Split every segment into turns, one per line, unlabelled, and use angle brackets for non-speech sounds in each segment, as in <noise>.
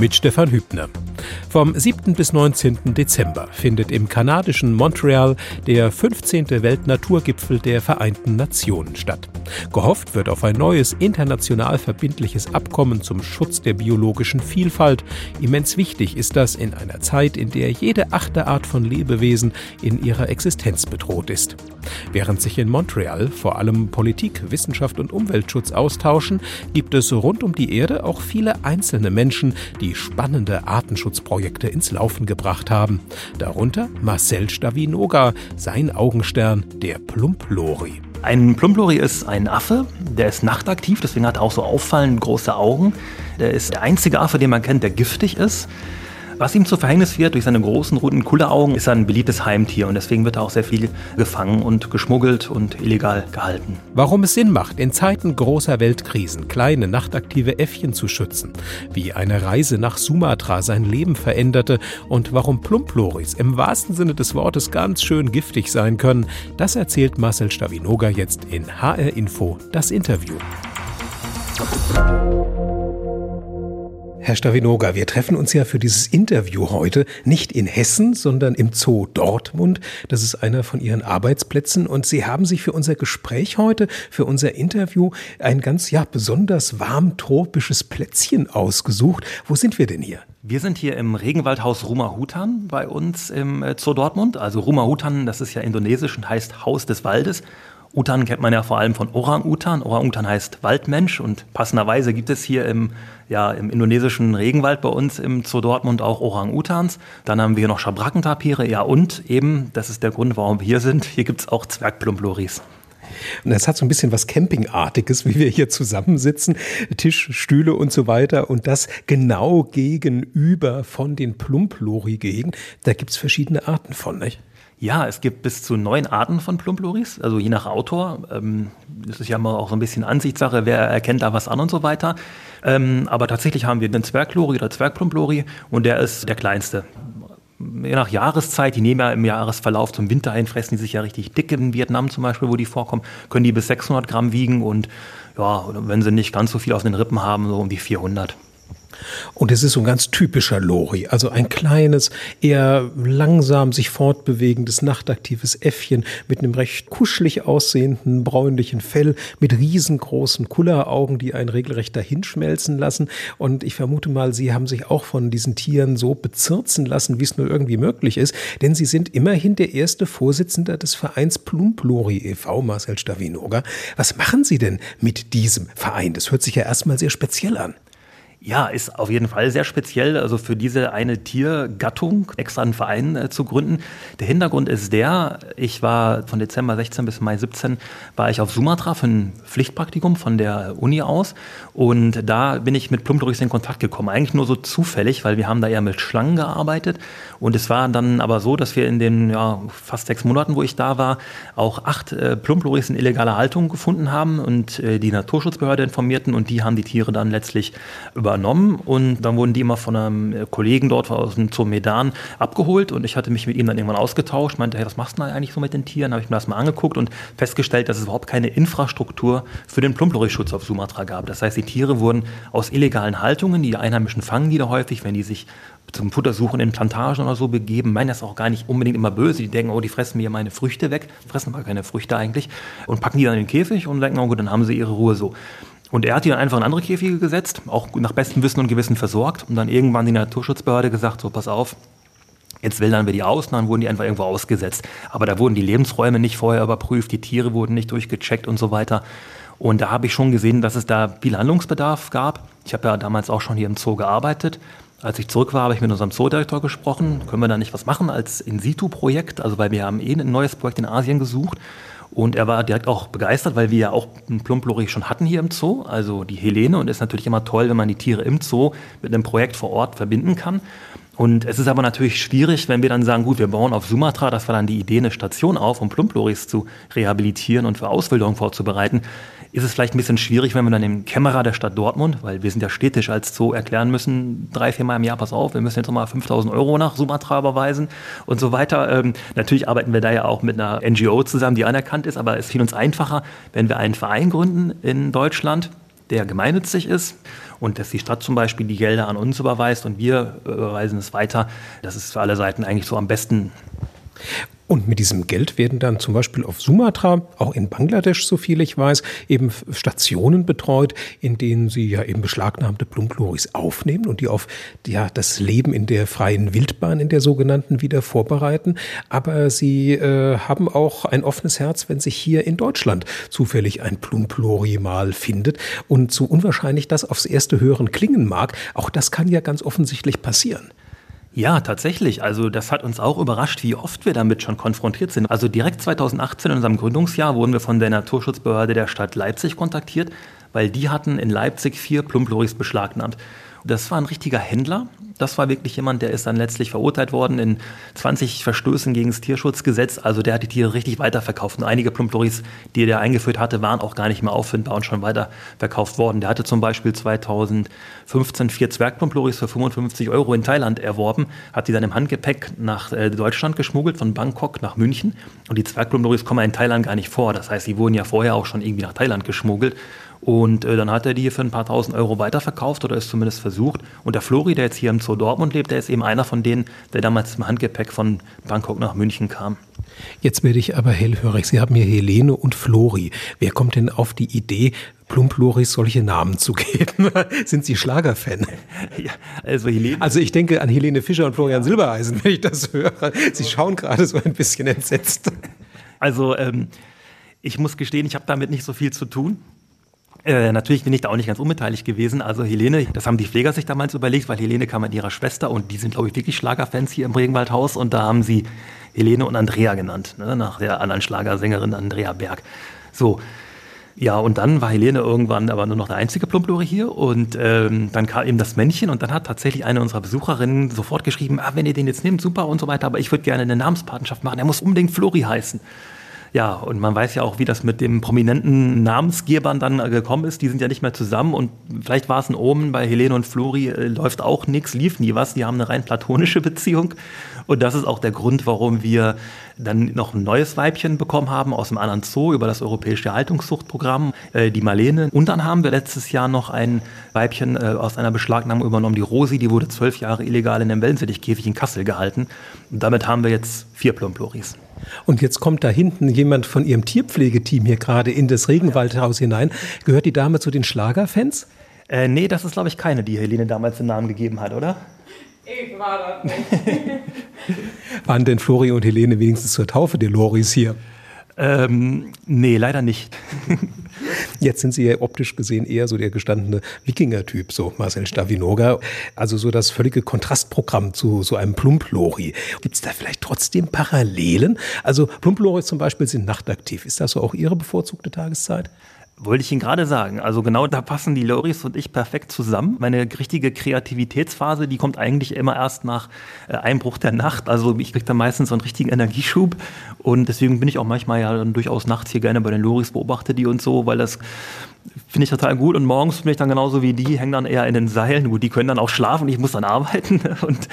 Mit Stefan Hübner. Vom 7. bis 19. Dezember findet im kanadischen Montreal der 15. Weltnaturgipfel der Vereinten Nationen statt. Gehofft wird auf ein neues international verbindliches Abkommen zum Schutz der biologischen Vielfalt. Immens wichtig ist das in einer Zeit, in der jede achte Art von Lebewesen in ihrer Existenz bedroht ist. Während sich in Montreal vor allem Politik, Wissenschaft und Umweltschutz austauschen, gibt es rund um die Erde auch viele einzelne Menschen, die spannende Artenschutzprojekte ins Laufen gebracht haben. Darunter Marcel Stavinoga, sein Augenstern, der Plumplori.
Ein Plumplori ist ein Affe, der ist nachtaktiv, deswegen hat er auch so auffallend große Augen. Der ist der einzige Affe, den man kennt, der giftig ist. Was ihm zu Verhängnis wird durch seine großen roten Kulleraugen, ist ein beliebtes Heimtier und deswegen wird er auch sehr viel gefangen und geschmuggelt und illegal gehalten.
Warum es Sinn macht, in Zeiten großer Weltkrisen kleine nachtaktive Äffchen zu schützen, wie eine Reise nach Sumatra sein Leben veränderte und warum Plumploris im wahrsten Sinne des Wortes ganz schön giftig sein können, das erzählt Marcel Stavinoga jetzt in HR Info das Interview. Herr Stavinoga, wir treffen uns ja für dieses Interview heute nicht in Hessen, sondern im Zoo Dortmund. Das ist einer von Ihren Arbeitsplätzen und Sie haben sich für unser Gespräch heute, für unser Interview ein ganz, ja, besonders warm tropisches Plätzchen ausgesucht. Wo sind wir denn hier?
Wir sind hier im Regenwaldhaus Rumahutan bei uns im äh, Zoo Dortmund. Also Rumahutan, das ist ja indonesisch und heißt Haus des Waldes. Utan kennt man ja vor allem von Orang-Utan. Orang-Utan heißt Waldmensch und passenderweise gibt es hier im, ja, im indonesischen Regenwald bei uns im Zoo Dortmund auch Orang-Utans. Dann haben wir hier noch Schabrackentapire, ja und eben, das ist der Grund, warum wir hier sind, hier gibt es auch Zwergplumploris.
Und das hat so ein bisschen was Campingartiges, wie wir hier zusammensitzen, Tisch, Stühle und so weiter. Und das genau gegenüber von den Plumplori-Gehegen. Da gibt es verschiedene Arten von, nicht?
Ja, es gibt bis zu neun Arten von Plumploris, also je nach Autor. Ähm, das ist ja immer auch so ein bisschen Ansichtssache, wer erkennt da was an und so weiter. Ähm, aber tatsächlich haben wir den Zwerglori oder Zwergplumplori und der ist der kleinste. Je nach Jahreszeit, die nehmen ja im Jahresverlauf zum Winter ein, fressen die sich ja richtig dick in Vietnam zum Beispiel, wo die vorkommen, können die bis 600 Gramm wiegen und ja, wenn sie nicht ganz so viel auf den Rippen haben, so um die 400.
Und es ist so ein ganz typischer Lori, also ein kleines, eher langsam sich fortbewegendes, nachtaktives Äffchen mit einem recht kuschelig aussehenden, bräunlichen Fell, mit riesengroßen Kulleraugen, die einen regelrecht dahinschmelzen lassen. Und ich vermute mal, Sie haben sich auch von diesen Tieren so bezirzen lassen, wie es nur irgendwie möglich ist, denn Sie sind immerhin der erste Vorsitzende des Vereins Plumplori e.V., Marcel Stavinoga. Was machen Sie denn mit diesem Verein? Das hört sich ja erstmal sehr speziell an.
Ja, ist auf jeden Fall sehr speziell, also für diese eine Tiergattung extra einen Verein äh, zu gründen. Der Hintergrund ist der, ich war von Dezember 16 bis Mai 17 war ich auf Sumatra für ein Pflichtpraktikum von der Uni aus und da bin ich mit Plumpdrüchs in Kontakt gekommen. Eigentlich nur so zufällig, weil wir haben da eher mit Schlangen gearbeitet und es war dann aber so, dass wir in den ja, fast sechs Monaten, wo ich da war, auch acht äh, Plumploris in illegaler Haltung gefunden haben und äh, die Naturschutzbehörde informierten und die haben die Tiere dann letztlich über übernommen und dann wurden die immer von einem äh, Kollegen dort aus dem Zoo Medan abgeholt und ich hatte mich mit ihm dann irgendwann ausgetauscht, meinte, hey, was machst du denn eigentlich so mit den Tieren? Habe ich mir das mal angeguckt und festgestellt, dass es überhaupt keine Infrastruktur für den Plumplori-Schutz auf Sumatra gab. Das heißt, die Tiere wurden aus illegalen Haltungen, die Einheimischen fangen die da häufig, wenn die sich zum Futtersuchen in Plantagen oder so begeben, meinen das auch gar nicht unbedingt immer böse. Die denken, oh, die fressen mir meine Früchte weg, fressen aber keine Früchte eigentlich und packen die dann in den Käfig und denken, oh gut, dann haben sie ihre Ruhe so. Und er hat die dann einfach in andere Käfige gesetzt, auch nach bestem Wissen und Gewissen versorgt und dann irgendwann die Naturschutzbehörde gesagt, so pass auf, Jetzt wildern wir die aus und dann wurden die einfach irgendwo ausgesetzt. Aber da wurden die Lebensräume nicht vorher überprüft, die Tiere wurden nicht durchgecheckt und so weiter. Und da habe ich schon gesehen, dass es da viel Handlungsbedarf gab. Ich habe ja damals auch schon hier im Zoo gearbeitet. Als ich zurück war, habe ich mit unserem Zoodirektor gesprochen. Können wir da nicht was machen als In-Situ-Projekt? Also weil wir haben eh ein neues Projekt in Asien gesucht. Und er war direkt auch begeistert, weil wir ja auch einen Plumplori schon hatten hier im Zoo, also die Helene. Und es ist natürlich immer toll, wenn man die Tiere im Zoo mit einem Projekt vor Ort verbinden kann. Und es ist aber natürlich schwierig, wenn wir dann sagen, gut, wir bauen auf Sumatra, das war dann die Idee, eine Station auf, um Plumploris zu rehabilitieren und für Auswilderung vorzubereiten. Ist es vielleicht ein bisschen schwierig, wenn wir dann dem Kämmerer der Stadt Dortmund, weil wir sind ja städtisch als Zoo, erklären müssen, drei, vier Mal im Jahr, pass auf, wir müssen jetzt nochmal 5000 Euro nach Sumatra überweisen und so weiter. Ähm, natürlich arbeiten wir da ja auch mit einer NGO zusammen, die anerkannt ist, aber es fiel uns einfacher, wenn wir einen Verein gründen in Deutschland, der gemeinnützig ist und dass die Stadt zum Beispiel die Gelder an uns überweist und wir überweisen es weiter. Das ist für alle Seiten eigentlich so am besten.
Und mit diesem Geld werden dann zum Beispiel auf Sumatra, auch in Bangladesch, so viel ich weiß, eben Stationen betreut, in denen sie ja eben beschlagnahmte Plumploris aufnehmen und die auf ja, das Leben in der freien Wildbahn, in der sogenannten, wieder vorbereiten. Aber sie äh, haben auch ein offenes Herz, wenn sich hier in Deutschland zufällig ein Plumplori mal findet. Und so unwahrscheinlich das aufs erste Hören klingen mag, auch das kann ja ganz offensichtlich passieren.
Ja, tatsächlich. Also das hat uns auch überrascht, wie oft wir damit schon konfrontiert sind. Also direkt 2018 in unserem Gründungsjahr wurden wir von der Naturschutzbehörde der Stadt Leipzig kontaktiert, weil die hatten in Leipzig vier Plumploris beschlagnahmt. Das war ein richtiger Händler, das war wirklich jemand, der ist dann letztlich verurteilt worden in 20 Verstößen gegen das Tierschutzgesetz. Also der hat die Tiere richtig weiterverkauft. Und einige Plumploris, die er eingeführt hatte, waren auch gar nicht mehr auffindbar und schon weiterverkauft worden. Der hatte zum Beispiel 2015 vier Zwergplumploris für 55 Euro in Thailand erworben, hat die dann im Handgepäck nach äh, Deutschland geschmuggelt, von Bangkok nach München. Und die Zwergplumploris kommen in Thailand gar nicht vor. Das heißt, die wurden ja vorher auch schon irgendwie nach Thailand geschmuggelt. Und äh, dann hat er die für ein paar tausend Euro weiterverkauft oder ist zumindest versucht. Und der Flori, der jetzt hier im Zoo Dortmund lebt, der ist eben einer von denen, der damals im Handgepäck von Bangkok nach München kam.
Jetzt werde ich aber hellhörig. Sie haben hier Helene und Flori. Wer kommt denn auf die Idee, Plumploris solche Namen zu geben? <laughs> Sind Sie Schlagerfan? <laughs>
Ja, also Helene.
Also ich denke an Helene Fischer und Florian Silbereisen, wenn ich das höre. Sie schauen gerade so ein bisschen entsetzt.
Also ähm, ich muss gestehen, ich habe damit nicht so viel zu tun. Äh, natürlich bin ich da auch nicht ganz unbeteiligt gewesen. Also Helene, das haben die Pfleger sich damals überlegt, weil Helene kam mit ihrer Schwester und die sind, glaube ich, wirklich Schlagerfans hier im Regenwaldhaus und da haben sie Helene und Andrea genannt, ne, nach der anderen Schlagersängerin Andrea Berg. So. Ja, und dann war Helene irgendwann aber nur noch der einzige Plumplore hier und ähm, dann kam eben das Männchen und dann hat tatsächlich eine unserer Besucherinnen sofort geschrieben, ah, wenn ihr den jetzt nehmt, super und so weiter, aber ich würde gerne eine Namenspatenschaft machen, er muss unbedingt Flori heißen. Ja, und man weiß ja auch, wie das mit dem prominenten Namensgebern dann äh, gekommen ist. Die sind ja nicht mehr zusammen und vielleicht war es ein Omen. Bei Helene und Flori äh, läuft auch nichts, lief nie was. Die haben eine rein platonische <laughs> Beziehung. Und das ist auch der Grund, warum wir dann noch ein neues Weibchen bekommen haben aus dem anderen Zoo über das Europäische Haltungszuchtprogramm, äh, die Marlene. Und dann haben wir letztes Jahr noch ein Weibchen äh, aus einer Beschlagnahmung übernommen, die Rosi. Die wurde zwölf Jahre illegal in einem Wellensittichkäfig in Kassel gehalten. Und damit haben wir jetzt vier Plumploris.
Und jetzt kommt da hinten jemand von Ihrem Tierpflegeteam hier gerade in das Regenwaldhaus hinein. Gehört die Dame zu den Schlagerfans?
Äh, nee, das ist, glaube ich, keine, die Helene damals den Namen gegeben hat, oder? Ich war
das nicht. <laughs> Waren denn Flori und Helene wenigstens zur Taufe der Loris hier?
Ähm, nee, leider nicht. <laughs>
Jetzt sind Sie ja optisch gesehen eher so der gestandene Wikinger-Typ, so Marcel Stavinoga. Also so das völlige Kontrastprogramm zu so einem Plumplori. Gibt es da vielleicht trotzdem Parallelen? Also Plumploris zum Beispiel sind nachtaktiv. Ist das so auch Ihre bevorzugte Tageszeit?
Wollte ich Ihnen gerade sagen. Also genau da passen die Loris und ich perfekt zusammen. Meine richtige Kreativitätsphase, die kommt eigentlich immer erst nach äh, Einbruch der Nacht. Also ich kriege da meistens so einen richtigen Energieschub. Und deswegen bin ich auch manchmal ja dann durchaus nachts hier gerne bei den Loris, beobachte die und so, weil das finde ich total gut. Und morgens bin ich dann genauso wie die, hängen dann eher in den Seilen. Gut, die können dann auch schlafen, ich muss dann arbeiten. <laughs> Und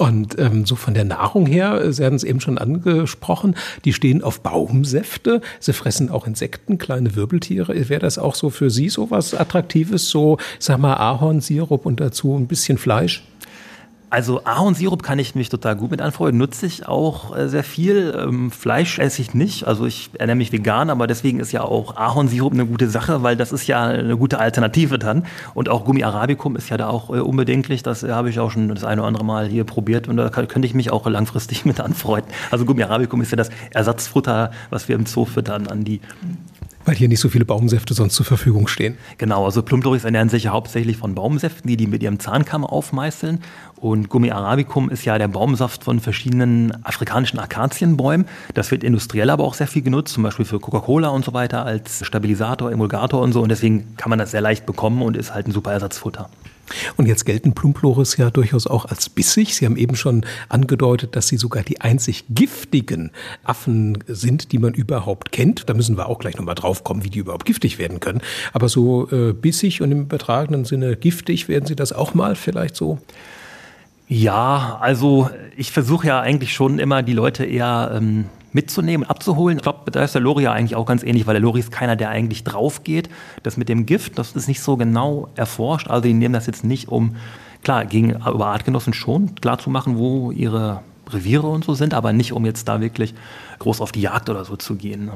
Und ähm, so von der Nahrung her, Sie hatten es eben schon angesprochen, die stehen auf Baumsäfte. Sie fressen auch Insekten, kleine Wirbeltiere. Wäre das auch so für Sie so was Attraktives? So, sag mal, Ahornsirup und dazu ein bisschen Fleisch?
Also Ahornsirup kann ich mich total gut mit anfreunden. Nutze ich auch äh, sehr viel. Ähm, Fleisch esse ich nicht. Also ich ernähre mich vegan, aber deswegen ist ja auch Ahornsirup eine gute Sache, weil das ist ja eine gute Alternative dann. Und auch Gummi Arabicum ist ja da auch äh, unbedenklich. Das äh, habe ich auch schon das eine oder andere Mal hier probiert und da könnte ich mich auch langfristig <laughs> mit anfreunden. Also Gummi Arabicum ist ja das Ersatzfutter, was wir im Zoo füttern an die
weil hier nicht so viele Baumsäfte sonst zur Verfügung stehen.
Genau, also Plumploris ernähren sich ja hauptsächlich von Baumsäften, die die mit ihrem Zahnkamm aufmeißeln. Und Gummi arabicum ist ja der Baumsaft von verschiedenen afrikanischen Akazienbäumen. Das wird industriell aber auch sehr viel genutzt, zum Beispiel für Coca-Cola und so weiter als Stabilisator, Emulgator und so. Und deswegen kann man das sehr leicht bekommen und ist halt ein super Ersatzfutter.
Und jetzt gelten Plumploris ja durchaus auch als bissig. Sie haben eben schon angedeutet, dass sie sogar die einzig giftigen Affen sind, die man überhaupt kennt. Da müssen wir auch gleich nochmal drauf kommen, wie die überhaupt giftig werden können. Aber so äh, bissig und im übertragenen Sinne giftig, werden Sie das auch mal vielleicht so?
Ja, also ich versuche ja eigentlich schon immer die Leute eher ähm, mitzunehmen, abzuholen. Ich glaube, da ist der Lori ja eigentlich auch ganz ähnlich, weil der Lori ist keiner, der eigentlich drauf geht. Das mit dem Gift, das ist nicht so genau erforscht. Also die nehmen das jetzt nicht, um, klar, gegenüber Artgenossen schon klar zu machen, wo ihre Reviere und so sind, aber nicht, um jetzt da wirklich groß auf die Jagd oder so zu gehen. Ne?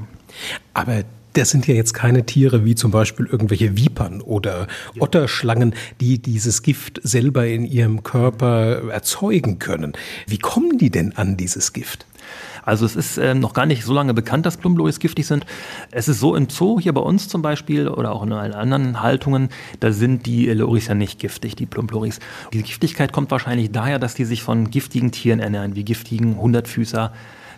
Aber das sind ja jetzt keine Tiere wie zum Beispiel irgendwelche Vipern oder Otterschlangen, die dieses Gift selber in ihrem Körper erzeugen können. Wie kommen die denn an dieses Gift?
Also es ist äh, noch gar nicht so lange bekannt, dass Plumblois giftig sind. Es ist so im Zoo, hier bei uns zum Beispiel oder auch in allen anderen Haltungen, da sind die Loris ja nicht giftig, die Plumbloris. Die Giftigkeit kommt wahrscheinlich daher, dass die sich von giftigen Tieren ernähren, wie giftigen Hundertfüßer,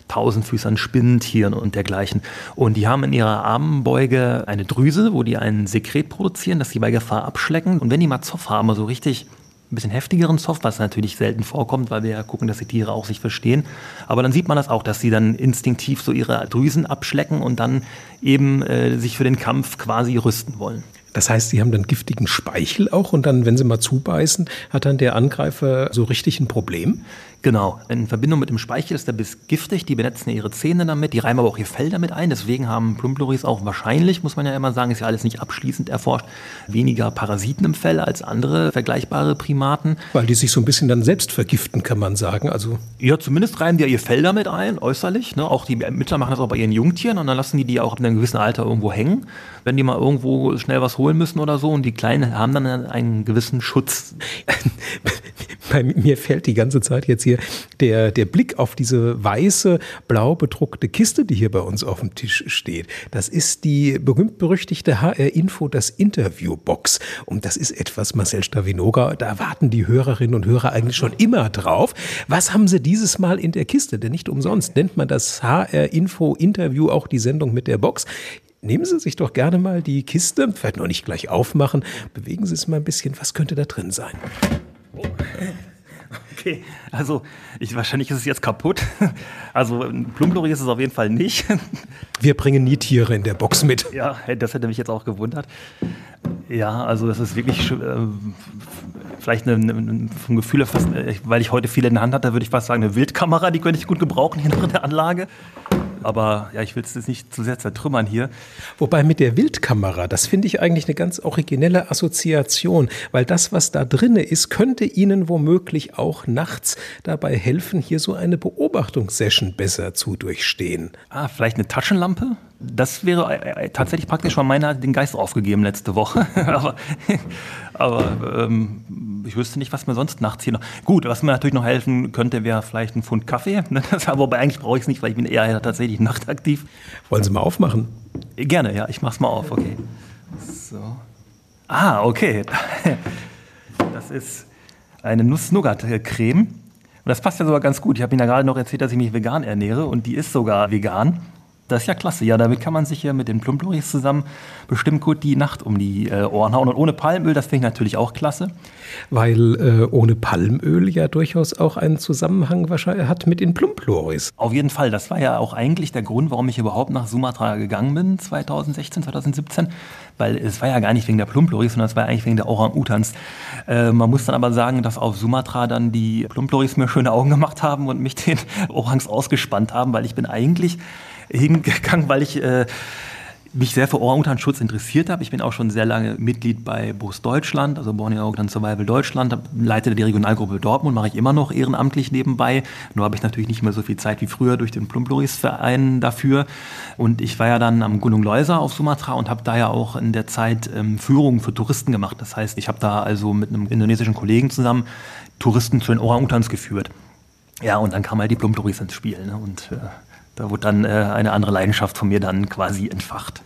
Tausendfüßern, Spinnentieren und dergleichen. Und die haben in ihrer Armbeuge eine Drüse, wo die ein Sekret produzieren, das sie bei Gefahr abschlecken. Und wenn die mal Zoff haben, so richtig ein bisschen heftigeren Soft, was natürlich selten vorkommt, weil wir ja gucken, dass die Tiere auch sich verstehen. Aber dann sieht man das auch, dass sie dann instinktiv so ihre Drüsen abschlecken und dann eben äh, sich für den Kampf quasi rüsten wollen.
Das heißt, sie haben dann giftigen Speichel auch und dann, wenn sie mal zubeißen, hat dann der Angreifer so richtig ein Problem?
Genau. In Verbindung mit dem Speichel ist der Biss giftig. Die benetzen ihre Zähne damit, die reiben aber auch ihr Fell damit ein. Deswegen haben Plumploris auch wahrscheinlich, muss man ja immer sagen, ist ja alles nicht abschließend erforscht, weniger Parasiten im Fell als andere vergleichbare Primaten.
Weil die sich so ein bisschen dann selbst vergiften, kann man sagen. Also
ja, zumindest reiben die ja ihr Fell damit ein, äußerlich. Ne? Auch die Ermittler machen das auch bei ihren Jungtieren und dann lassen die die auch ab einem gewissen Alter irgendwo hängen, wenn die mal irgendwo schnell was holen müssen oder so. Und die Kleinen haben dann einen gewissen Schutz. <laughs> <laughs>
bei mir fällt die ganze Zeit jetzt hier der, der Blick auf diese weiße, blau bedruckte Kiste, die hier bei uns auf dem Tisch steht. Das ist die berühmt-berüchtigte HR-Info, das Interviewbox. Und das ist etwas, Marcel Stavinoga, da warten die Hörerinnen und Hörer eigentlich schon immer drauf. Was haben Sie dieses Mal in der Kiste? Denn nicht umsonst nennt man das HR-Info-Interview auch die Sendung mit der Box nehmen Sie sich doch gerne mal die Kiste, vielleicht noch nicht gleich aufmachen, bewegen Sie es mal ein bisschen. Was könnte da drin sein? Oh. <laughs>
Okay, also ich, wahrscheinlich ist es jetzt kaputt. <laughs> Also ein Plumplorie ist es auf jeden Fall nicht. <laughs>
Wir bringen nie Tiere in der Box mit.
Ja, das hätte mich jetzt auch gewundert. Ja, also das ist wirklich äh, vielleicht eine, eine, vom Gefühl, fast, äh, weil ich heute viele in der Hand hatte, würde ich fast sagen, eine Wildkamera, die könnte ich gut gebrauchen in der Anlage aber ja, ich will es jetzt nicht zu sehr zertrümmern hier.
Wobei mit der Wildkamera, das finde ich eigentlich eine ganz originelle Assoziation, weil das, was da drinne ist, könnte Ihnen womöglich auch nachts dabei helfen, hier so eine Beobachtungssession besser zu durchstehen.
Ah, vielleicht eine Taschenlampe? Das wäre äh, äh, tatsächlich praktisch, weil meiner den Geist aufgegeben letzte Woche. <laughs> aber aber ähm, ich wüsste nicht, was mir sonst nachts hier noch. Gut, was mir natürlich noch helfen könnte, wäre vielleicht ein Pfund Kaffee. <laughs> Wobei eigentlich brauche ich es nicht, weil ich bin eher tatsächlich nachtaktiv.
Wollen Sie mal aufmachen?
Gerne, ja, ich mach's mal auf, okay. So. Ah, okay. <laughs> Das ist eine Nuss-Nougat-Creme. Und das passt ja sogar ganz gut. Ich habe Ihnen ja gerade noch erzählt, dass ich mich vegan ernähre und die ist sogar vegan. Das ist ja klasse. Ja, damit kann man sich ja mit den Plumploris zusammen bestimmt gut die Nacht um die äh, Ohren hauen. Und ohne Palmöl, das finde ich natürlich auch klasse.
Weil äh, ohne Palmöl ja durchaus auch einen Zusammenhang wahrscheinlich hat mit den Plumploris.
Auf jeden Fall. Das war ja auch eigentlich der Grund, warum ich überhaupt nach Sumatra gegangen bin, 2016, 2017. Weil es war ja gar nicht wegen der Plumploris, sondern es war eigentlich wegen der Orang-Utans. Äh, man muss dann aber sagen, dass auf Sumatra dann die Plumploris mir schöne Augen gemacht haben und mich den <laughs> Orangs ausgespannt haben, weil ich bin eigentlich hingegangen, weil ich äh, mich sehr für Orang-Utan-Schutz interessiert habe. Ich bin auch schon sehr lange Mitglied bei BOS Deutschland, also Borneo Orang Survival Deutschland, leite die Regionalgruppe Dortmund, mache ich immer noch ehrenamtlich nebenbei. Nur habe ich natürlich nicht mehr so viel Zeit wie früher durch den Plumploris-Verein dafür. Und ich war ja dann am Gunung Leuser auf Sumatra und habe da ja auch in der Zeit ähm, Führungen für Touristen gemacht. Das heißt, ich habe da also mit einem indonesischen Kollegen zusammen Touristen zu den Orang-Utans geführt. Ja, und dann kam halt die Plumploris ins Spiel. Ne? Und äh, da wurde dann äh, eine andere Leidenschaft von mir dann quasi entfacht.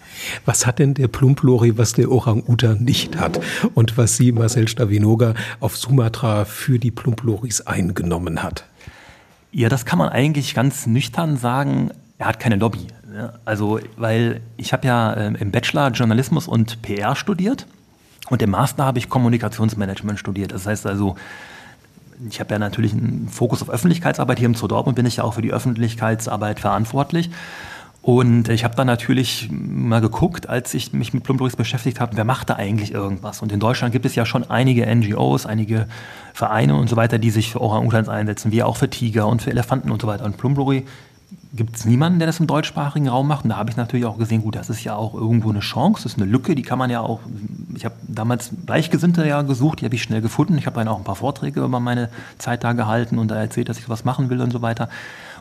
Was hat denn der Plumplori, was der Orang-Utan nicht hat und was Sie, Marcel Stavinoga, auf Sumatra für die Plumploris eingenommen hat?
Ja, das kann man eigentlich ganz nüchtern sagen. Er hat keine Lobby. Also, weil ich habe ja äh, im Bachelor Journalismus und PR studiert Und im Master habe ich Kommunikationsmanagement studiert. Das heißt also, ich habe ja natürlich einen Fokus auf Öffentlichkeitsarbeit. Hier im Zoo Dortmund bin ich ja auch für die Öffentlichkeitsarbeit verantwortlich. Und ich habe dann natürlich mal geguckt, als ich mich mit Plumdoris beschäftigt habe, wer macht da eigentlich irgendwas? Und in Deutschland gibt es ja schon einige NGOs, einige Vereine und so weiter, die sich für Orang-Utans einsetzen, wie auch für Tiger und für Elefanten und so weiter. Und Plumdori gibt es niemanden, der das im deutschsprachigen Raum macht. Und da habe ich natürlich auch gesehen, gut, das ist ja auch irgendwo eine Chance, das ist eine Lücke, die kann man ja auch, ich habe damals Gleichgesinnte ja gesucht, die habe ich schnell gefunden. Ich habe dann auch ein paar Vorträge über meine Zeit da gehalten und da erzählt, dass ich was machen will und so weiter.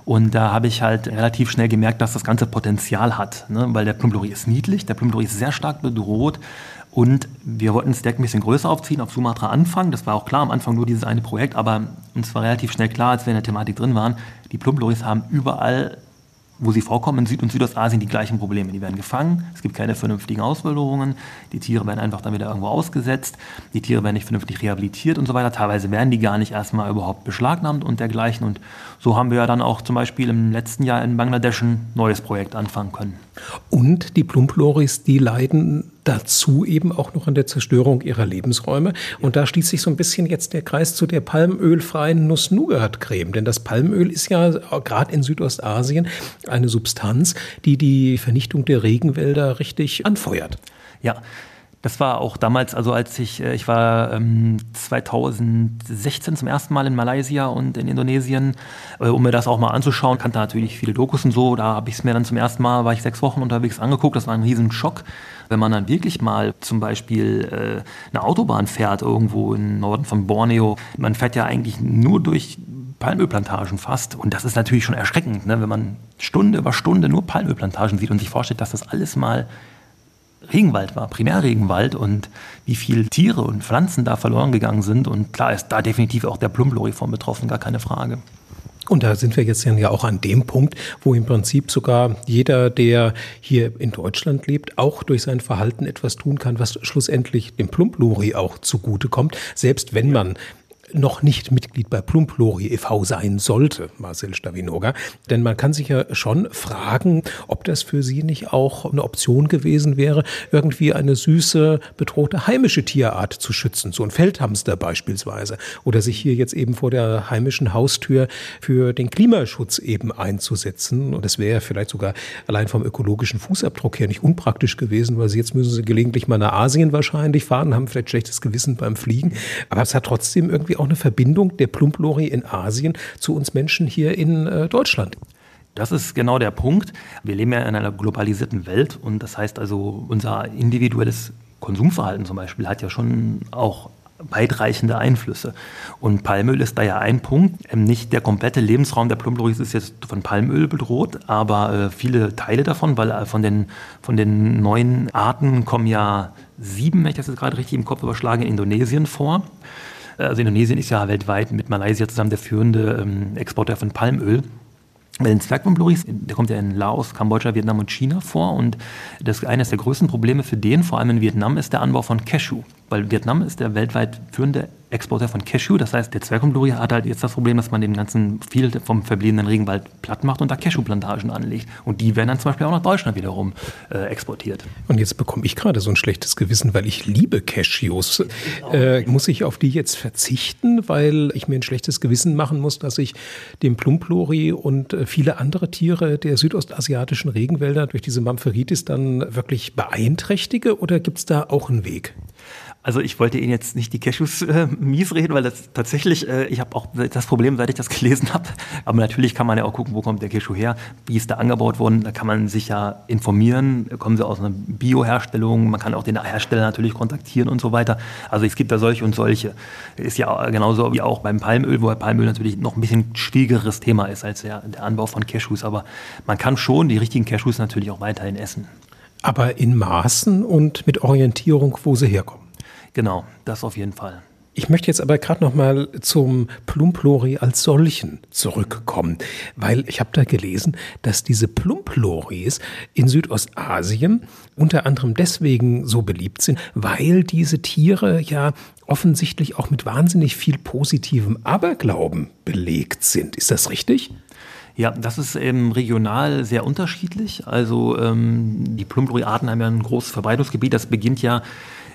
Und da habe ich halt relativ schnell gemerkt, dass das ganze Potenzial hat. Ne? Weil der Plumblori ist niedlich, der Plumblori ist sehr stark bedroht. Und wir wollten das Deck ein bisschen größer aufziehen, auf Sumatra anfangen. Das war auch klar, am Anfang nur dieses eine Projekt, aber uns war relativ schnell klar, als wir in der Thematik drin waren, die Plumbloris haben überall wo sie vorkommen, in Süd- und Südostasien die gleichen Probleme. Die werden gefangen, es gibt keine vernünftigen Auswilderungen, die Tiere werden einfach dann wieder irgendwo ausgesetzt, die Tiere werden nicht vernünftig rehabilitiert und so weiter. Teilweise werden die gar nicht erstmal überhaupt beschlagnahmt und dergleichen. Und so haben wir ja dann auch zum Beispiel im letzten Jahr in Bangladesch ein neues Projekt anfangen können.
Und die Plumploris, die leiden dazu eben auch noch an der Zerstörung ihrer Lebensräume. Und da schließt sich so ein bisschen jetzt der Kreis zu der palmölfreien Nuss-Nougat-Creme. Denn das Palmöl ist ja gerade in Südostasien eine Substanz, die die Vernichtung der Regenwälder richtig anfeuert.
Ja, das war auch damals, also als ich, äh, ich war ähm, 2016 zum ersten Mal in Malaysia und in Indonesien, äh, um mir das auch mal anzuschauen, kannte natürlich viele Dokus und so, da habe ich es mir dann zum ersten Mal, war ich sechs Wochen unterwegs angeguckt, das war ein riesen Schock. Wenn man dann wirklich mal zum Beispiel äh, eine Autobahn fährt, irgendwo im Norden von Borneo, man fährt ja eigentlich nur durch Palmölplantagen fast. Und das ist natürlich schon erschreckend, ne? wenn man Stunde über Stunde nur Palmölplantagen sieht und sich vorstellt, dass das alles mal Regenwald war, Primärregenwald und wie viele Tiere und Pflanzen da verloren gegangen sind. Und klar ist da definitiv auch der Plumblori von betroffen, gar keine Frage.
Und da sind wir jetzt ja auch an dem Punkt, wo im Prinzip sogar jeder, der hier in Deutschland lebt, auch durch sein Verhalten etwas tun kann, was schlussendlich dem Plumplori auch zugutekommt, selbst wenn man noch nicht Mitglied bei Plumplori e.V. sein sollte, Marcel Stavinoga. Denn man kann sich ja schon fragen, ob das für Sie nicht auch eine Option gewesen wäre, irgendwie eine süße, bedrohte heimische Tierart zu schützen, so ein Feldhamster beispielsweise, oder sich hier jetzt eben vor der heimischen Haustür für den Klimaschutz eben einzusetzen. Und das wäre vielleicht sogar allein vom ökologischen Fußabdruck her nicht unpraktisch gewesen, weil Sie jetzt müssen Sie gelegentlich mal nach Asien wahrscheinlich fahren, haben vielleicht schlechtes Gewissen beim Fliegen. Aber es hat trotzdem irgendwie auch eine Verbindung der Plumplori in Asien zu uns Menschen hier in äh, Deutschland.
Das ist genau der Punkt. Wir leben ja in einer globalisierten Welt und das heißt also, unser individuelles Konsumverhalten zum Beispiel hat ja schon auch weitreichende Einflüsse. Und Palmöl ist da ja ein Punkt. Ähm, nicht der komplette Lebensraum der Plumloris ist jetzt von Palmöl bedroht, aber äh, viele Teile davon, weil äh, von den, von den neuen Arten kommen ja sieben, wenn ich das jetzt gerade richtig im Kopf überschlage, in Indonesien vor. Also Indonesien ist ja weltweit mit Malaysia zusammen der führende ähm, Exporteur von Palmöl. Den Zwergpalmbluris, der kommt ja in Laos, Kambodscha, Vietnam und China vor. Und das eines der größten Probleme für den, vor allem in Vietnam, ist der Anbau von Cashew. Weil Vietnam ist der weltweit führende Exporteur von Cashew. Das heißt, der Zwergpalmbluris hat halt jetzt das Problem, dass man den ganzen viel vom verbliebenen Regenwald platt macht und da Cashewplantagen anlegt. Und die werden dann zum Beispiel auch nach Deutschland wiederum äh, exportiert.
Und jetzt bekomme ich gerade so ein schlechtes Gewissen, weil ich liebe Cashews. Äh, muss ich auf die jetzt verzichten, weil ich mir ein schlechtes Gewissen machen muss, dass ich dem Plumplori und äh, viele andere Tiere der südostasiatischen Regenwälder durch diese Mampheritis dann wirklich beeinträchtige? Oder gibt es da auch einen Weg?
Also ich wollte Ihnen jetzt nicht die Cashews äh, mies reden, weil das tatsächlich, äh, ich habe auch das Problem, seit ich das <laughs> gelesen habe. Aber natürlich kann man ja auch gucken, wo kommt der Cashew her, wie ist der angebaut worden. Da kann man sich ja informieren, kommen sie aus einer Bioherstellung, man kann auch den Hersteller natürlich kontaktieren und so weiter. Also es gibt da solche und solche. Ist ja genauso wie auch beim Palmöl, wo Palmöl natürlich noch ein bisschen schwierigeres Thema ist als der, der Anbau von Cashews. Aber man kann schon die richtigen Cashews natürlich auch weiterhin essen.
Aber in Maßen und mit Orientierung, wo sie herkommen.
Genau, das auf jeden Fall.
Ich möchte jetzt aber gerade noch mal zum Plumplori als solchen zurückkommen, weil ich habe da gelesen, dass diese Plumploris in Südostasien unter anderem deswegen so beliebt sind, weil diese Tiere ja offensichtlich auch mit wahnsinnig viel positivem Aberglauben belegt sind. Ist das richtig?
Ja, das ist eben regional sehr unterschiedlich. Also ähm, die Plumplori-Arten haben ja ein großes Verbreitungsgebiet. Das beginnt ja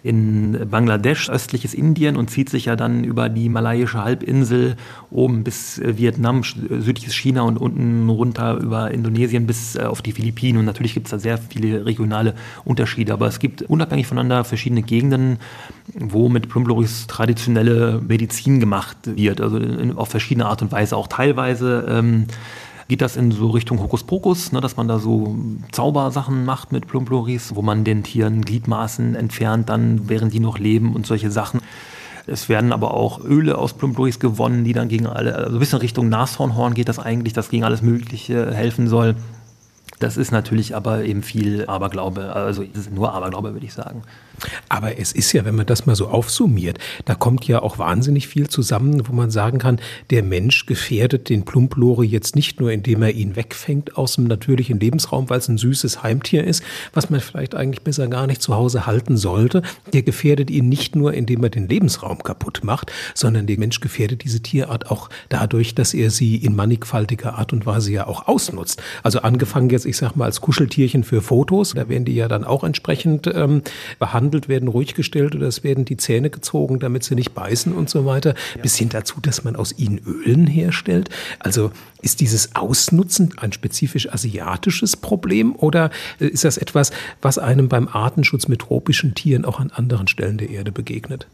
in Bangladesch, östliches Indien und zieht sich ja dann über die malaiische Halbinsel oben bis äh, Vietnam, südliches China und unten runter über Indonesien bis äh, auf die Philippinen. Und natürlich gibt es da sehr viele regionale Unterschiede. Aber es gibt unabhängig voneinander verschiedene Gegenden, wo mit Plumbloris traditionelle Medizin gemacht wird. Also auf verschiedene Art und Weise. Auch teilweise ähm, geht das in so Richtung Hokuspokus, ne, dass man da so Zaubersachen macht mit Plumploris, wo man den Tieren Gliedmaßen entfernt, dann während die noch leben und solche Sachen. Es werden aber auch Öle aus Plumploris gewonnen, die dann gegen alle, also ein bisschen Richtung Nashornhorn geht das eigentlich, das gegen alles Mögliche helfen soll. Das ist natürlich aber eben viel Aberglaube, also nur Aberglaube, würde ich sagen.
Aber es ist ja, wenn man das mal so aufsummiert, da kommt ja auch wahnsinnig viel zusammen, wo man sagen kann, der Mensch gefährdet den Plumplore jetzt nicht nur, indem er ihn wegfängt aus dem natürlichen Lebensraum, weil es ein süßes Heimtier ist, was man vielleicht eigentlich besser gar nicht zu Hause halten sollte. Der gefährdet ihn nicht nur, indem er den Lebensraum kaputt macht, sondern der Mensch gefährdet diese Tierart auch dadurch, dass er sie in mannigfaltiger Art und Weise ja auch ausnutzt. Also angefangen jetzt, ich sag mal, als Kuscheltierchen für Fotos, da werden die ja dann auch entsprechend ähm, behandelt werden ruhig gestellt oder es werden die Zähne gezogen, damit sie nicht beißen und so weiter, ja. bis hin dazu, dass man aus ihnen Ölen herstellt. Also ist dieses Ausnutzen ein spezifisch asiatisches Problem oder äh, ist das etwas, was einem beim Artenschutz mit tropischen Tieren auch an anderen Stellen der Erde begegnet?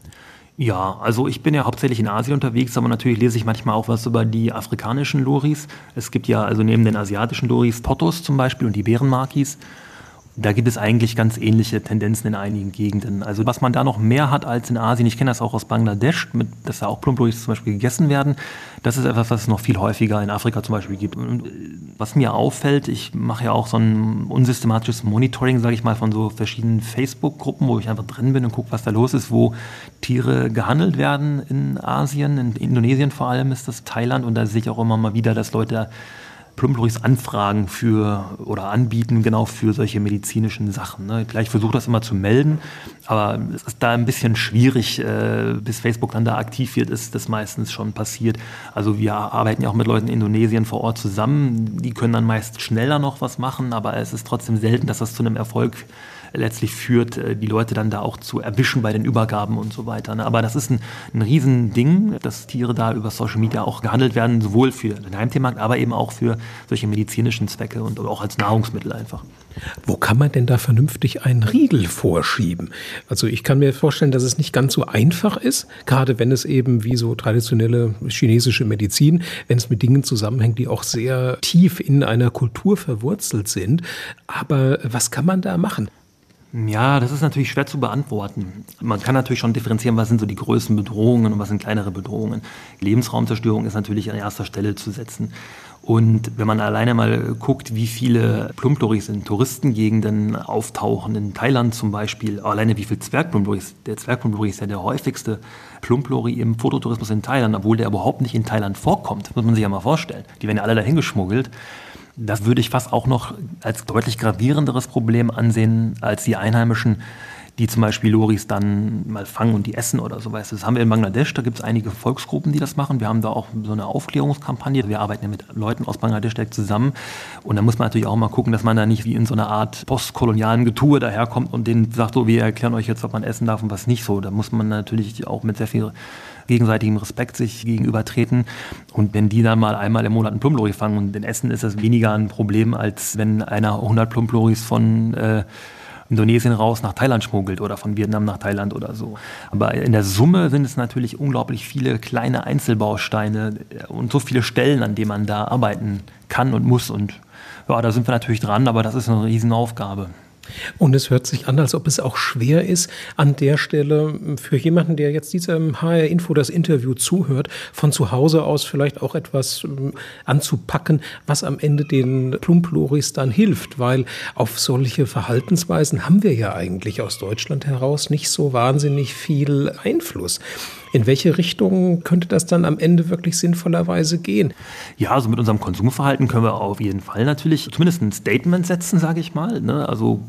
Ja, also ich bin ja hauptsächlich in Asien unterwegs, aber natürlich lese ich manchmal auch was über die afrikanischen Loris. Es gibt ja also neben den asiatischen Loris Potos zum Beispiel und die Bärenmakis. Da gibt es eigentlich ganz ähnliche Tendenzen in einigen Gegenden. Also was man da noch mehr hat als in Asien, ich kenne das auch aus Bangladesch, mit, dass da auch Plumploris zum Beispiel gegessen werden, das ist etwas, was es noch viel häufiger in Afrika zum Beispiel gibt. Und was mir auffällt, ich mache ja auch so ein unsystematisches Monitoring, sage ich mal, von so verschiedenen Facebook-Gruppen, wo ich einfach drin bin und gucke, was da los ist, wo Tiere gehandelt werden in Asien, in Indonesien vor allem ist das Thailand und da sehe ich auch immer mal wieder, dass Leute Plumploris anfragen für oder anbieten, genau für solche medizinischen Sachen. Ne? Gleich versuche das immer zu melden, aber es ist da ein bisschen schwierig, äh, bis Facebook dann da aktiv wird, ist das meistens schon passiert. Also wir arbeiten ja auch mit Leuten in Indonesien vor Ort zusammen, die können dann meist schneller noch was machen, aber es ist trotzdem selten, dass das zu einem Erfolg letztlich führt, äh, die Leute dann da auch zu erwischen bei den Übergaben und so weiter. Ne? Aber das ist ein, ein Riesending, dass Tiere da über Social Media auch gehandelt werden, sowohl für den Heimtiermarkt, aber eben auch für solche medizinischen Zwecke und auch als Nahrungsmittel einfach.
Wo kann man denn da vernünftig einen Riegel vorschieben? Also ich kann mir vorstellen, dass es nicht ganz so einfach ist, gerade wenn es eben wie so traditionelle chinesische Medizin, wenn es mit Dingen zusammenhängt, die auch sehr tief in einer Kultur verwurzelt sind. Aber was kann man da machen?
Ja, das ist natürlich schwer zu beantworten. Man kann natürlich schon differenzieren, was sind so die größten Bedrohungen und was sind kleinere Bedrohungen. Lebensraumzerstörung ist natürlich an erster Stelle zu setzen. Und wenn man alleine mal guckt, wie viele Plumploris in Touristengegenden auftauchen, in Thailand zum Beispiel, alleine wie viel Zwergplumploris, der Zwergplumplori ist ja der häufigste Plumplori im Fototourismus in Thailand, obwohl der überhaupt nicht in Thailand vorkommt, muss man sich ja mal vorstellen. Die werden ja alle dahin geschmuggelt. Das würde ich fast auch noch als deutlich gravierenderes Problem ansehen als die Einheimischen, die zum Beispiel Loris dann mal fangen und die essen oder so. Weißt Das haben wir in Bangladesch, da gibt es einige Volksgruppen, die das machen. Wir haben da auch so eine Aufklärungskampagne. Wir arbeiten ja mit Leuten aus Bangladesch direkt zusammen. Und da muss man natürlich auch mal gucken, dass man da nicht wie in so einer Art postkolonialen Getue daherkommt und denen sagt, so, wir erklären euch jetzt, was man essen darf und was nicht so. Da muss man natürlich auch mit sehr viel gegenseitigem Respekt sich gegenübertreten. Und wenn die dann mal einmal im Monat einen Plumplori fangen und den essen, ist das weniger ein Problem, als wenn einer 100 Plumploris von äh, Indonesien raus nach Thailand schmuggelt oder von Vietnam nach Thailand oder so. Aber in der Summe sind es natürlich unglaublich viele kleine Einzelbausteine und so viele Stellen, an denen man da arbeiten kann und muss. Und ja, da sind wir natürlich dran, aber das ist eine Riesenaufgabe.
Und es hört sich an, als ob es auch schwer ist, an der Stelle für jemanden, der jetzt diesem HR Info das Interview zuhört, von zu Hause aus vielleicht auch etwas ähm, anzupacken, was am Ende den Plumploris dann hilft, weil auf solche Verhaltensweisen haben wir ja eigentlich aus Deutschland heraus nicht so wahnsinnig viel Einfluss. In welche Richtung könnte das dann am Ende wirklich sinnvollerweise gehen?
Ja, also mit unserem Konsumverhalten können wir auf jeden Fall natürlich zumindest ein Statement setzen, sage ich mal. Ne? Also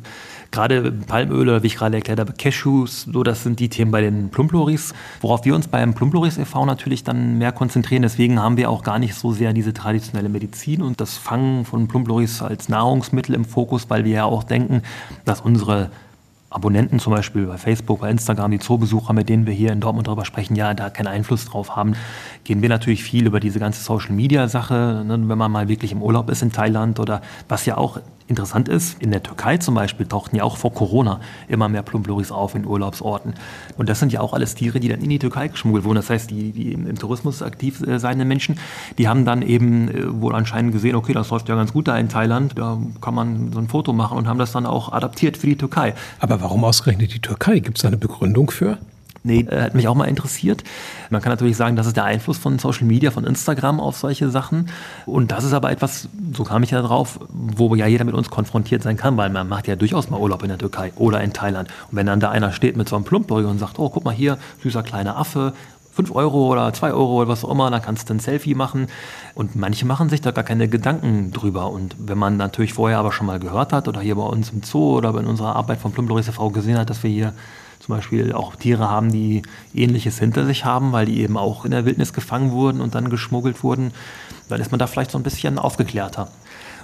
gerade Palmöl oder wie ich gerade erklärt habe, Cashews, so das sind die Themen bei den Plumploris, worauf wir uns beim Plumploris e.V. natürlich dann mehr konzentrieren. Deswegen haben wir auch gar nicht so sehr diese traditionelle Medizin und das Fangen von Plumploris als Nahrungsmittel im Fokus, weil wir ja auch denken, dass unsere Abonnenten zum Beispiel bei Facebook, bei Instagram, die Zoobesucher, mit denen wir hier in Dortmund darüber sprechen, ja, da keinen Einfluss drauf haben, gehen wir natürlich viel über diese ganze Social-Media-Sache, ne, wenn man mal wirklich im Urlaub ist in Thailand oder was ja auch interessant ist, in der Türkei zum Beispiel tauchten ja auch vor Corona immer mehr Plumploris auf in Urlaubsorten. Und das sind ja auch alles Tiere, die dann in die Türkei geschmuggelt wurden. Das heißt, die, die im Tourismus aktiv äh, seien Menschen, die haben dann eben äh, wohl anscheinend gesehen, okay, das läuft ja ganz gut da in Thailand, da kann man so ein Foto machen und haben das dann auch adaptiert für die Türkei.
Aber warum ausgerechnet die Türkei? Gibt es da eine Begründung für?
Nee, äh, hat mich auch mal interessiert. Man kann natürlich sagen, das ist der Einfluss von Social Media, von Instagram auf solche Sachen. Und das ist aber etwas, so kam ich ja drauf, wo ja jeder mit uns konfrontiert sein kann, weil man macht ja durchaus mal Urlaub in der Türkei oder in Thailand. Und wenn dann da einer steht mit so einem Plumpleuge und sagt, oh, guck mal hier, süßer kleiner Affe, 5 Euro oder 2 Euro oder was auch immer, dann kannst du ein Selfie machen. Und manche machen sich da gar keine Gedanken drüber. Und wenn man natürlich vorher aber schon mal gehört hat oder hier bei uns im Zoo oder in unserer Arbeit von Plumploris e.V. gesehen hat, dass wir hier zum Beispiel auch Tiere haben, die ähnliches hinter sich haben, weil die eben auch in der Wildnis gefangen wurden und dann geschmuggelt wurden, dann ist man da vielleicht so ein bisschen aufgeklärter.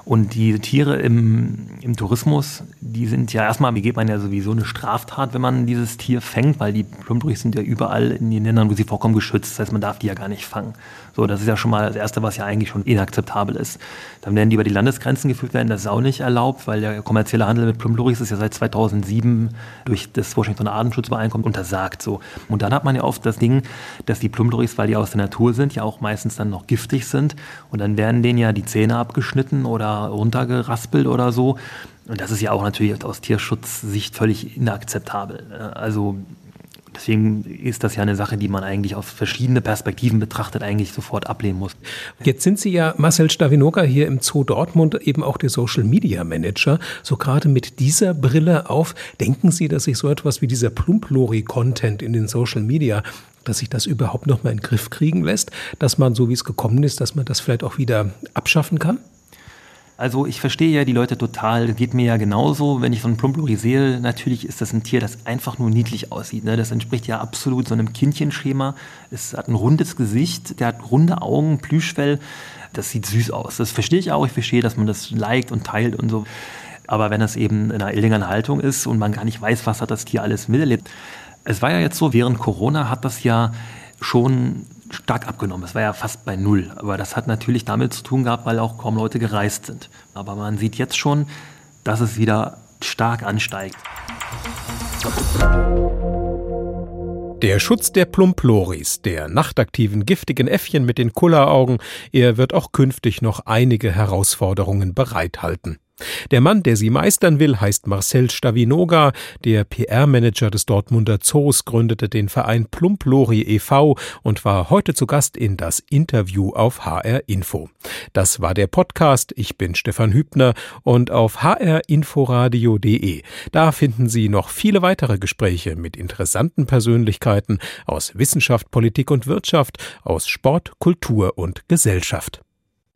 Und die Tiere im, im Tourismus, die sind ja erstmal, begeht man ja sowieso eine Straftat, wenn man dieses Tier fängt, weil die Plumpdurchs sind ja überall in den Ländern, wo sie vorkommen, geschützt. Das heißt, man darf die ja gar nicht fangen. So, das ist ja schon mal das Erste, was ja eigentlich schon inakzeptabel ist. Dann werden die über die Landesgrenzen geführt werden, das ist auch nicht erlaubt, weil der kommerzielle Handel mit Plumpdurchs ist ja seit 2007 durch das Washingtoner Artenschutzübereinkommen untersagt. So. Und dann hat man ja oft das Ding, dass die Plumpdurchs, weil die aus der Natur sind, ja auch meistens dann noch giftig sind. Und dann werden denen ja die Zähne abgeschnitten oder runtergeraspelt oder so. Und das ist ja auch natürlich aus Tierschutzsicht völlig inakzeptabel. Also Deswegen ist das ja eine Sache, die man eigentlich aus verschiedenen Perspektiven betrachtet, eigentlich sofort ablehnen muss.
Jetzt sind Sie ja, Marcel Stavinoga, hier im Zoo Dortmund, eben auch der Social Media Manager. So gerade mit dieser Brille auf, denken Sie, dass sich so etwas wie dieser Plumplori-Content in den Social Media dass sich das überhaupt noch mal in den Griff kriegen lässt, dass man, so wie es gekommen ist, dass man das vielleicht auch wieder abschaffen kann?
Also ich verstehe ja die Leute total, geht mir ja genauso, wenn ich so einen Plumpluri sehe, natürlich ist das ein Tier, das einfach nur niedlich aussieht. Ne? Das entspricht ja absolut so einem Kindchenschema. Es hat ein rundes Gesicht, der hat runde Augen, Plüschfell, das sieht süß aus. Das verstehe ich auch, ich verstehe, dass man das liked und teilt und so. Aber wenn das eben in einer illegalen Haltung ist und man gar nicht weiß, was hat das Tier alles miterlebt. Es war ja jetzt so, während Corona hat das ja schon stark abgenommen. Es war ja fast bei Null. Aber das hat natürlich damit zu tun gehabt, weil auch kaum Leute gereist sind. Aber man sieht jetzt schon, dass es wieder stark ansteigt.
Der Schutz der Plumploris, der nachtaktiven giftigen Äffchen mit den Kulleraugen, er wird auch künftig noch einige Herausforderungen bereithalten. Der Mann, der sie meistern will, heißt Marcel Stavinoga. Der PR-Manager des Dortmunder Zoos gründete den Verein Plumplori e.V. und war heute zu Gast in das Interview auf HR Info. Das war der Podcast. Ich bin Stefan Hübner und auf hrinforadio.de. Da finden Sie noch viele weitere Gespräche mit interessanten Persönlichkeiten aus Wissenschaft, Politik und Wirtschaft, aus Sport, Kultur und Gesellschaft.